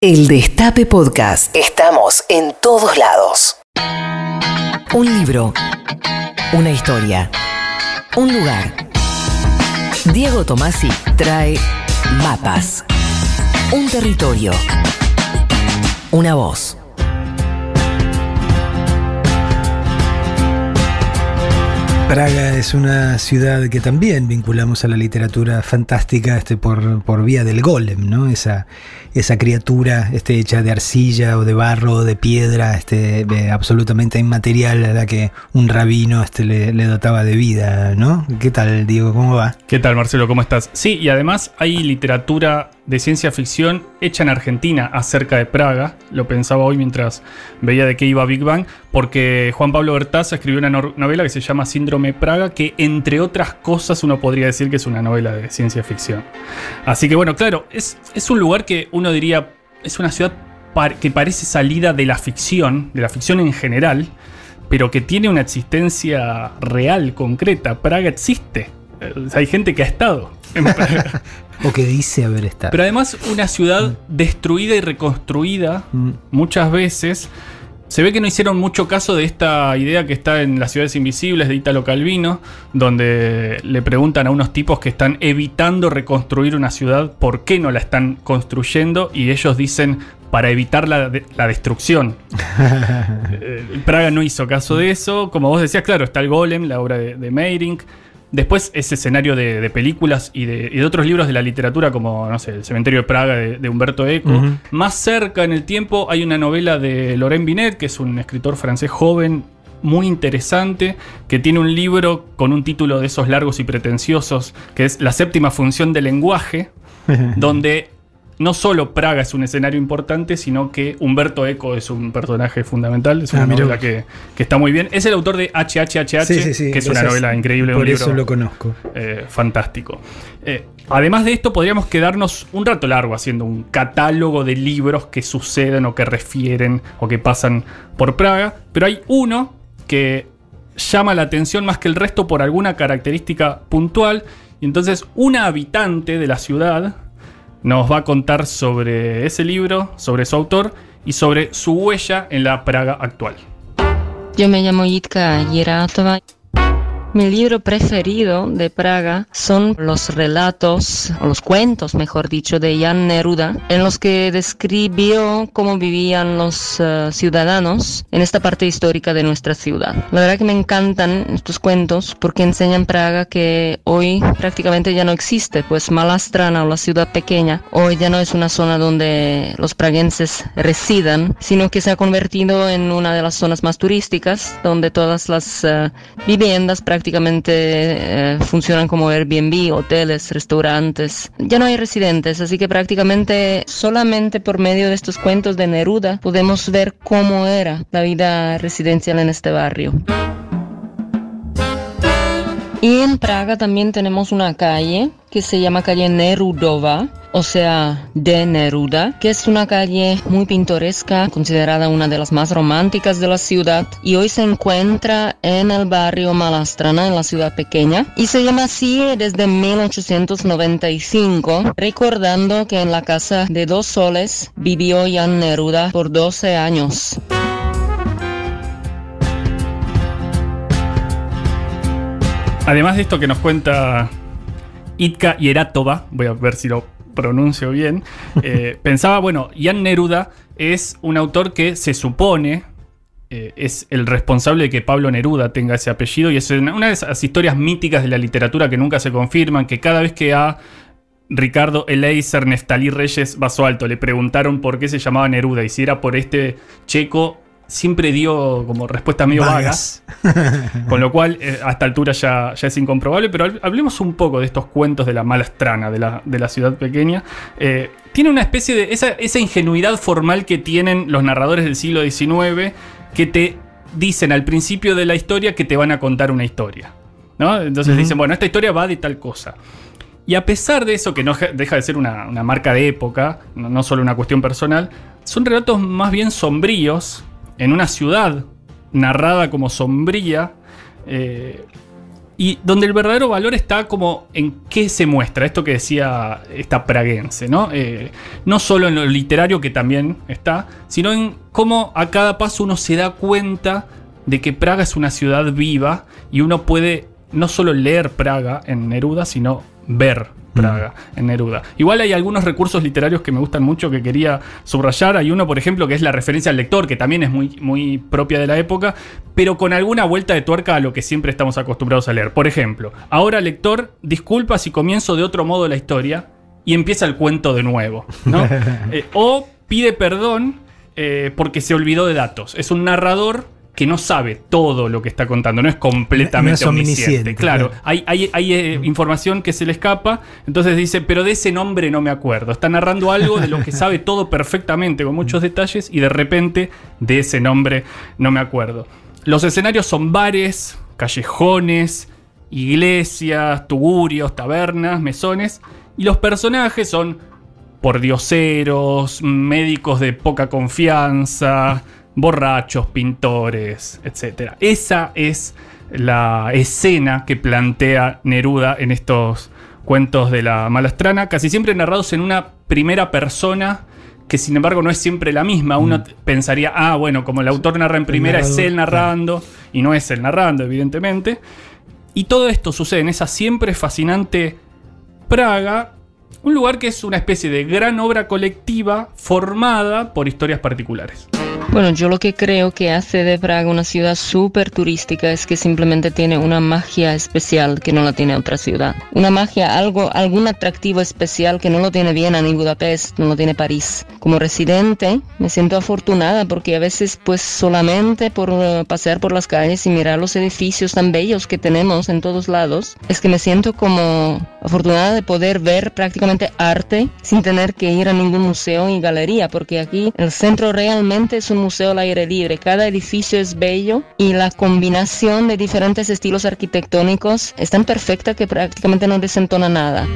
El Destape Podcast. Estamos en todos lados. Un libro, una historia, un lugar. Diego Tomasi trae mapas, un territorio, una voz. Praga es una ciudad que también vinculamos a la literatura fantástica este, por, por vía del golem, ¿no? Esa, esa criatura este, hecha de arcilla o de barro o de piedra, este, absolutamente inmaterial a la que un rabino este, le, le dotaba de vida, ¿no? ¿Qué tal, Diego? ¿Cómo va? ¿Qué tal, Marcelo? ¿Cómo estás? Sí, y además hay literatura de ciencia ficción hecha en Argentina acerca de Praga. Lo pensaba hoy mientras veía de qué iba Big Bang, porque Juan Pablo Bertaza escribió una no- novela que se llama Síndrome Praga, que entre otras cosas uno podría decir que es una novela de ciencia ficción. Así que bueno, claro, es, es un lugar que uno diría, es una ciudad que parece salida de la ficción, de la ficción en general, pero que tiene una existencia real, concreta. Praga existe. Eh, Hay gente que ha estado. O que dice haber estado. Pero además una ciudad destruida y reconstruida Mm. muchas veces. Se ve que no hicieron mucho caso de esta idea que está en Las ciudades invisibles de Italo Calvino, donde le preguntan a unos tipos que están evitando reconstruir una ciudad por qué no la están construyendo y ellos dicen para evitar la, de- la destrucción. Eh, Praga no hizo caso de eso. Como vos decías, claro, está el Golem, la obra de, de Meyrink. Después es escenario de, de películas y de, y de otros libros de la literatura, como, no sé, El cementerio de Praga de, de Humberto Eco. Más cerca en el tiempo hay una novela de Laurent Binet, que es un escritor francés joven, muy interesante, que tiene un libro con un título de esos largos y pretenciosos, que es La séptima función del lenguaje, donde no solo Praga es un escenario importante, sino que Humberto Eco es un personaje fundamental. Es una Ah, novela que, que está muy bien. Es el autor de HHHH, Sí, sí, sí, que es una novela increíble. Por un eso libro, lo conozco. eh, fantástico. Eh, además de esto, podríamos quedarnos un rato largo haciendo un catálogo de libros que suceden o que refieren o que pasan por Praga, pero hay uno que llama la atención más que el resto por alguna característica puntual, y entonces una habitante de la ciudad nos va a contar sobre ese libro, sobre su autor y sobre su huella en la Praga actual. Yo me llamo Yitka Yeratova. Mi libro preferido de Praga son los relatos, o los cuentos, mejor dicho, de Jan Neruda, en los que describió cómo vivían los eh, ciudadanos en esta parte histórica de nuestra ciudad. La verdad que me encantan estos cuentos porque enseñan Praga que hoy prácticamente ya no existe, pues Malastrana o la ciudad pequeña hoy ya no es una zona donde los praguenses residan, sino que se ha convertido en una de las zonas más turísticas, donde todas las eh, viviendas prácticamente eh, funcionan como Airbnb, hoteles, restaurantes. Ya no hay residentes, así que prácticamente solamente por medio de estos cuentos de Neruda podemos ver cómo era la vida residencial en este barrio. Y en Praga también tenemos una calle que se llama calle Nerudova, o sea, de Neruda, que es una calle muy pintoresca, considerada una de las más románticas de la ciudad, y hoy se encuentra en el barrio Malastrana, en la ciudad pequeña, y se llama así desde 1895, recordando que en la casa de dos soles vivió Jan Neruda por 12 años. Además de esto que nos cuenta Itka Yeratova, voy a ver si lo pronuncio bien, eh, pensaba, bueno, Jan Neruda es un autor que se supone eh, es el responsable de que Pablo Neruda tenga ese apellido y es una, una de esas historias míticas de la literatura que nunca se confirman, que cada vez que a Ricardo Eleiser Neftalí Reyes Basoalto le preguntaron por qué se llamaba Neruda y si era por este checo, siempre dio como respuestas medio vagas. Vagas. Con lo cual, eh, a esta altura ya, ya es incomprobable, pero hab- hablemos un poco de estos cuentos de la malastrana, de la, de la ciudad pequeña. Eh, tiene una especie de. Esa, esa ingenuidad formal que tienen los narradores del siglo XIX, que te dicen al principio de la historia que te van a contar una historia. ¿no? Entonces dicen, bueno, esta historia va de tal cosa. Y a pesar de eso, que no deja de ser una, una marca de época, no, no solo una cuestión personal, son relatos más bien sombríos en una ciudad narrada como sombría, eh, y donde el verdadero valor está como en qué se muestra, esto que decía esta praguense, ¿no? Eh, no solo en lo literario que también está, sino en cómo a cada paso uno se da cuenta de que Praga es una ciudad viva y uno puede no solo leer Praga en Neruda, sino ver Praga en Neruda. Igual hay algunos recursos literarios que me gustan mucho que quería subrayar. Hay uno, por ejemplo, que es la referencia al lector, que también es muy, muy propia de la época, pero con alguna vuelta de tuerca a lo que siempre estamos acostumbrados a leer. Por ejemplo, ahora lector, disculpa si comienzo de otro modo la historia y empieza el cuento de nuevo. ¿no? Eh, o pide perdón eh, porque se olvidó de datos. Es un narrador que no sabe todo lo que está contando, no es completamente No es omnisciente. omnisciente, Claro, claro. hay, hay- hay, eh, información que se le escapa, entonces dice, pero de ese nombre no me acuerdo. Está narrando algo de lo que sabe todo perfectamente, con muchos detalles, y de repente de ese nombre no me acuerdo. Los escenarios son bares, callejones, iglesias, tugurios, tabernas, mesones, y los personajes son pordioseros, médicos de poca confianza, borrachos, pintores, etc. Esa es la escena que plantea Neruda en estos cuentos de la Malastrana, casi siempre narrados en una primera persona que sin embargo no es siempre la misma. Uno t- pensaría, ah, bueno, como el autor narra en primera, es él narrando, y no es él narrando, evidentemente. Y todo esto sucede en esa siempre fascinante Praga, un lugar que es una especie de gran obra colectiva formada por historias particulares. Bueno, yo lo que creo que hace de Praga una ciudad súper turística es que simplemente tiene una magia especial que no la tiene otra ciudad. Una magia, algo, algún atractivo especial que no lo tiene Viena ni Budapest, no lo tiene París. Como residente me siento afortunada porque a veces pues solamente por eh, pasear por las calles y mirar los edificios tan bellos que tenemos en todos lados, es que me siento como afortunada de poder ver prácticamente arte sin tener que ir a ningún museo y galería, porque aquí el centro realmente es un museo al aire libre. Cada edificio es bello y la combinación de diferentes estilos arquitectónicos es tan perfecta que prácticamente no desentona nada.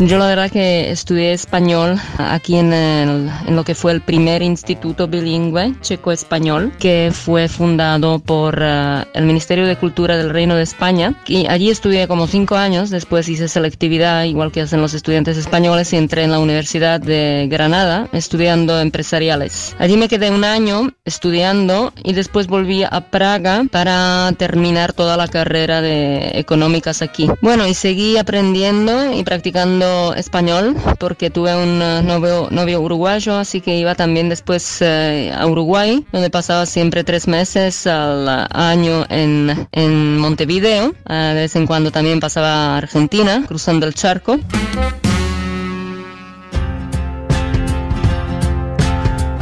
Yo la verdad que estudié español aquí en, el- en lo que fue el primer instituto bilingüe checo-español que fue fundado por eh, el Ministerio de Cultura del Reino de España. Y allí estudié como cinco años, después hice selectividad igual que hacen los estudiantes españoles y entré en la Universidad de Granada estudiando empresariales. Allí me quedé un año estudiando y después volví a Praga para terminar toda la carrera de económicas aquí. Bueno, y seguí aprendiendo y practicando español porque tuve un eh, novio, novio uruguayo, así que iba también después eh, a Uruguay, donde pasaba siempre tres meses al año en, en Montevideo. Eh, de vez en cuando también pasaba a Argentina, cruzando el charco.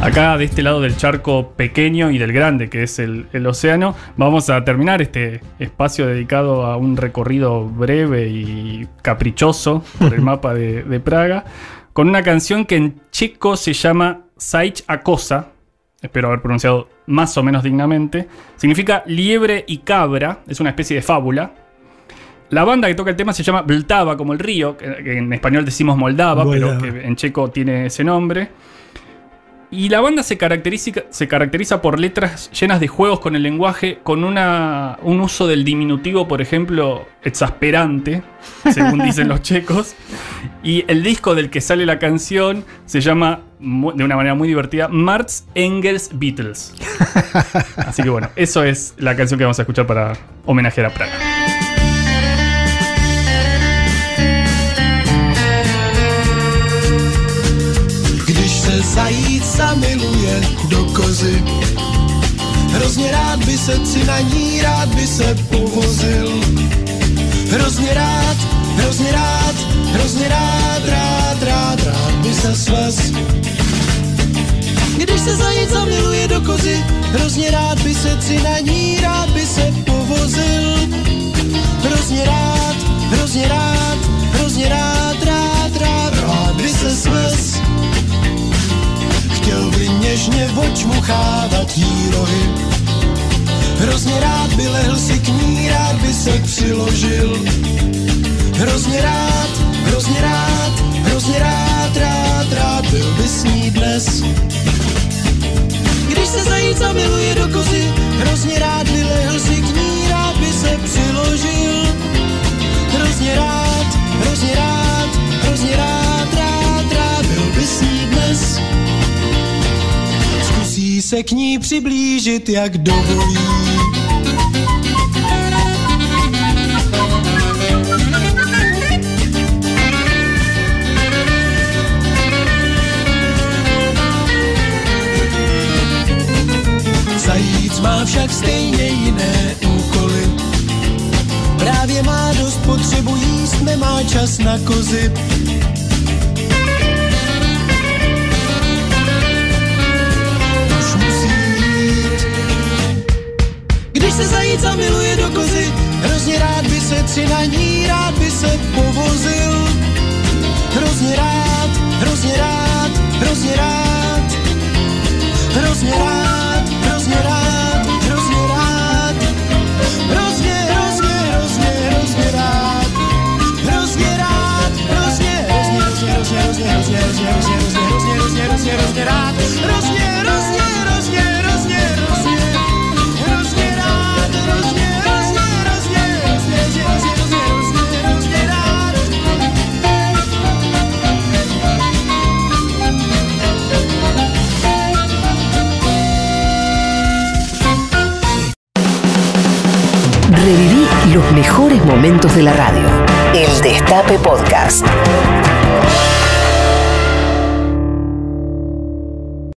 Acá de este lado del charco pequeño y del grande, que es el, el océano, vamos a terminar este espacio dedicado a un recorrido breve y caprichoso por el mapa de, de Praga, con una canción que en checo se llama Saich Acosa, espero haber pronunciado más o menos dignamente, significa liebre y cabra, es una especie de fábula. La banda que toca el tema se llama Vltava, como el río, que que en español decimos Moldava, Moldava. pero que en checo tiene ese nombre. Y la banda se caracteriza, se caracteriza por letras llenas de juegos con el lenguaje, con una, un uso del diminutivo, por ejemplo, exasperante, según dicen los checos. Y el disco del que sale la canción se llama, de una manera muy divertida, Marx Engels Beatles. Así que bueno, eso es la canción que vamos a escuchar para homenajear a Praga. Zajíc zamiluje do kozy, hrozně rád by se si na ní rád by se povozil. Hrozně rád, hrozně rád, hrozně rád, rád, rád, rád by se svez. Když se zajíc zamiluje do kozy, hrozně rád by se si na ní rád by se přílohy. Hrozně rád by lehl si k ní, rád by se přiložil. Hrozně rád, hrozně rád, hrozně rád, rád, rád byl by s ní dnes. Když se zajíc zamiluje do kozy, hrozně rád by lehl si k ní, rád by se přiložil. Hrozně rád, hrozně rád, se k ní přiblížit, jak dovolí. Zajíc má však stejně jiné úkoly. Právě má dost potřebu jíst, nemá čas na kozy. Se zajíc zamiluje do kozy, hrozně rád by se tři na ní, rád by se povozil. Hrozně rád, hrozně rád, hrozně rád, hrozně rád, momentos de la radio. El Destape Podcast.